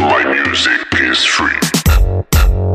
My music is free.